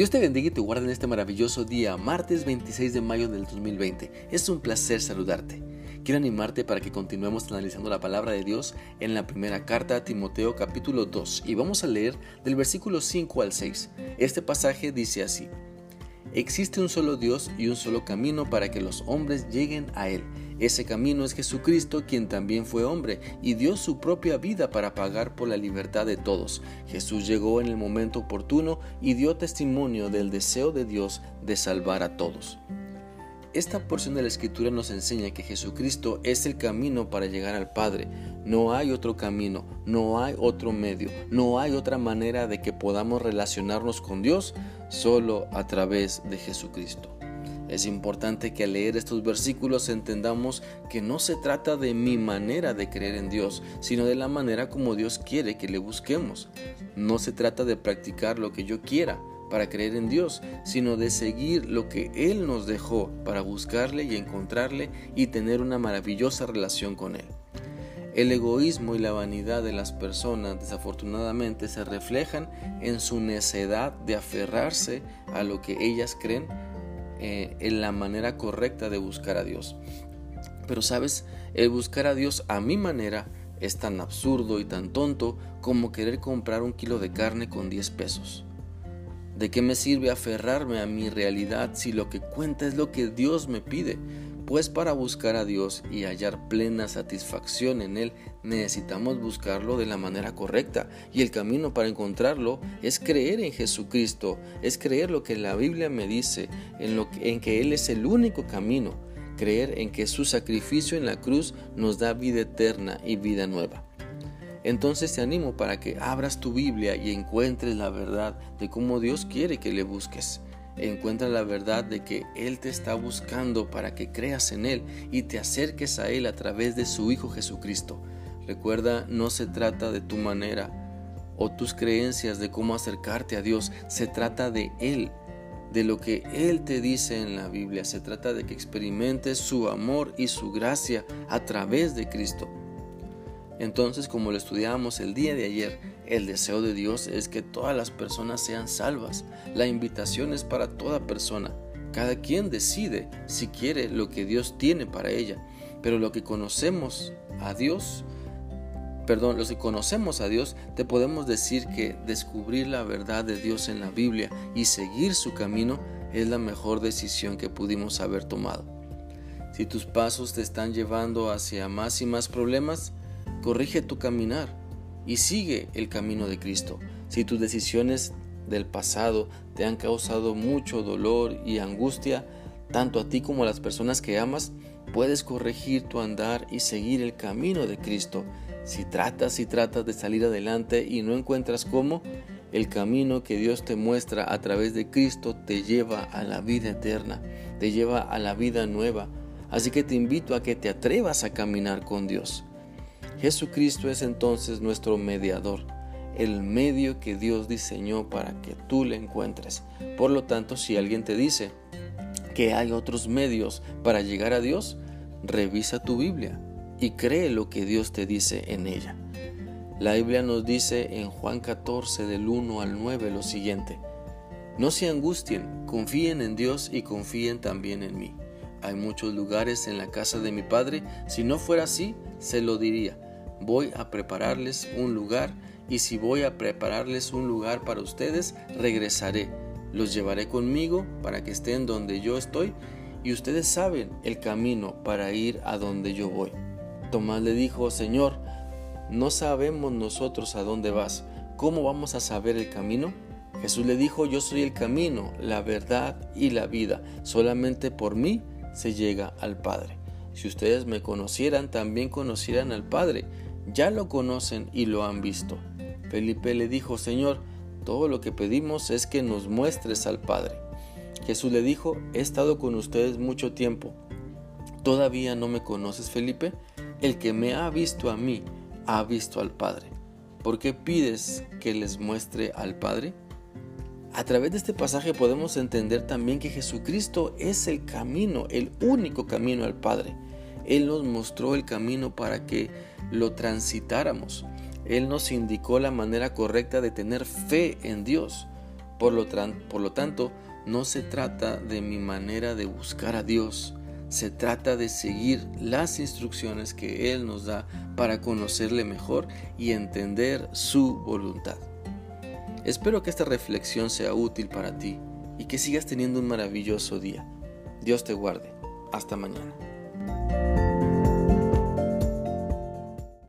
Dios te bendiga y te guarde en este maravilloso día, martes 26 de mayo del 2020. Es un placer saludarte. Quiero animarte para que continuemos analizando la palabra de Dios en la primera carta a Timoteo capítulo 2 y vamos a leer del versículo 5 al 6. Este pasaje dice así. Existe un solo Dios y un solo camino para que los hombres lleguen a Él. Ese camino es Jesucristo, quien también fue hombre y dio su propia vida para pagar por la libertad de todos. Jesús llegó en el momento oportuno y dio testimonio del deseo de Dios de salvar a todos. Esta porción de la escritura nos enseña que Jesucristo es el camino para llegar al Padre. No hay otro camino, no hay otro medio, no hay otra manera de que podamos relacionarnos con Dios solo a través de Jesucristo. Es importante que al leer estos versículos entendamos que no se trata de mi manera de creer en Dios, sino de la manera como Dios quiere que le busquemos. No se trata de practicar lo que yo quiera, para creer en Dios, sino de seguir lo que Él nos dejó para buscarle y encontrarle y tener una maravillosa relación con Él. El egoísmo y la vanidad de las personas desafortunadamente se reflejan en su necedad de aferrarse a lo que ellas creen eh, en la manera correcta de buscar a Dios. Pero sabes, el buscar a Dios a mi manera es tan absurdo y tan tonto como querer comprar un kilo de carne con 10 pesos. ¿De qué me sirve aferrarme a mi realidad si lo que cuenta es lo que Dios me pide? Pues para buscar a Dios y hallar plena satisfacción en Él necesitamos buscarlo de la manera correcta y el camino para encontrarlo es creer en Jesucristo, es creer lo que la Biblia me dice, en, lo que, en que Él es el único camino, creer en que su sacrificio en la cruz nos da vida eterna y vida nueva. Entonces te animo para que abras tu Biblia y encuentres la verdad de cómo Dios quiere que le busques. Encuentra la verdad de que Él te está buscando para que creas en Él y te acerques a Él a través de su Hijo Jesucristo. Recuerda, no se trata de tu manera o tus creencias de cómo acercarte a Dios, se trata de Él, de lo que Él te dice en la Biblia, se trata de que experimentes su amor y su gracia a través de Cristo. Entonces, como lo estudiamos el día de ayer, el deseo de Dios es que todas las personas sean salvas. La invitación es para toda persona. Cada quien decide si quiere lo que Dios tiene para ella. Pero lo que conocemos a Dios, perdón, los que conocemos a Dios, te podemos decir que descubrir la verdad de Dios en la Biblia y seguir su camino es la mejor decisión que pudimos haber tomado. Si tus pasos te están llevando hacia más y más problemas, corrige tu caminar y sigue el camino de Cristo. Si tus decisiones del pasado te han causado mucho dolor y angustia, tanto a ti como a las personas que amas, puedes corregir tu andar y seguir el camino de Cristo. Si tratas y tratas de salir adelante y no encuentras cómo, el camino que Dios te muestra a través de Cristo te lleva a la vida eterna, te lleva a la vida nueva. Así que te invito a que te atrevas a caminar con Dios. Jesucristo es entonces nuestro mediador, el medio que Dios diseñó para que tú le encuentres. Por lo tanto, si alguien te dice que hay otros medios para llegar a Dios, revisa tu Biblia y cree lo que Dios te dice en ella. La Biblia nos dice en Juan 14 del 1 al 9 lo siguiente. No se angustien, confíen en Dios y confíen también en mí. Hay muchos lugares en la casa de mi Padre, si no fuera así, se lo diría voy a prepararles un lugar y si voy a prepararles un lugar para ustedes, regresaré. Los llevaré conmigo para que estén donde yo estoy y ustedes saben el camino para ir a donde yo voy. Tomás le dijo, Señor, no sabemos nosotros a dónde vas. ¿Cómo vamos a saber el camino? Jesús le dijo, yo soy el camino, la verdad y la vida. Solamente por mí se llega al Padre. Si ustedes me conocieran, también conocieran al Padre ya lo conocen y lo han visto. Felipe le dijo, Señor, todo lo que pedimos es que nos muestres al Padre. Jesús le dijo, he estado con ustedes mucho tiempo. ¿Todavía no me conoces, Felipe? El que me ha visto a mí, ha visto al Padre. ¿Por qué pides que les muestre al Padre? A través de este pasaje podemos entender también que Jesucristo es el camino, el único camino al Padre. Él nos mostró el camino para que lo transitáramos. Él nos indicó la manera correcta de tener fe en Dios. Por lo, tanto, no se trata de mi manera de buscar a Dios, se trata de seguir las instrucciones que Él nos da para conocerle mejor y entender su voluntad. Espero que esta reflexión sea útil para ti y que sigas teniendo un maravilloso día. Dios te guarde. Hasta mañana.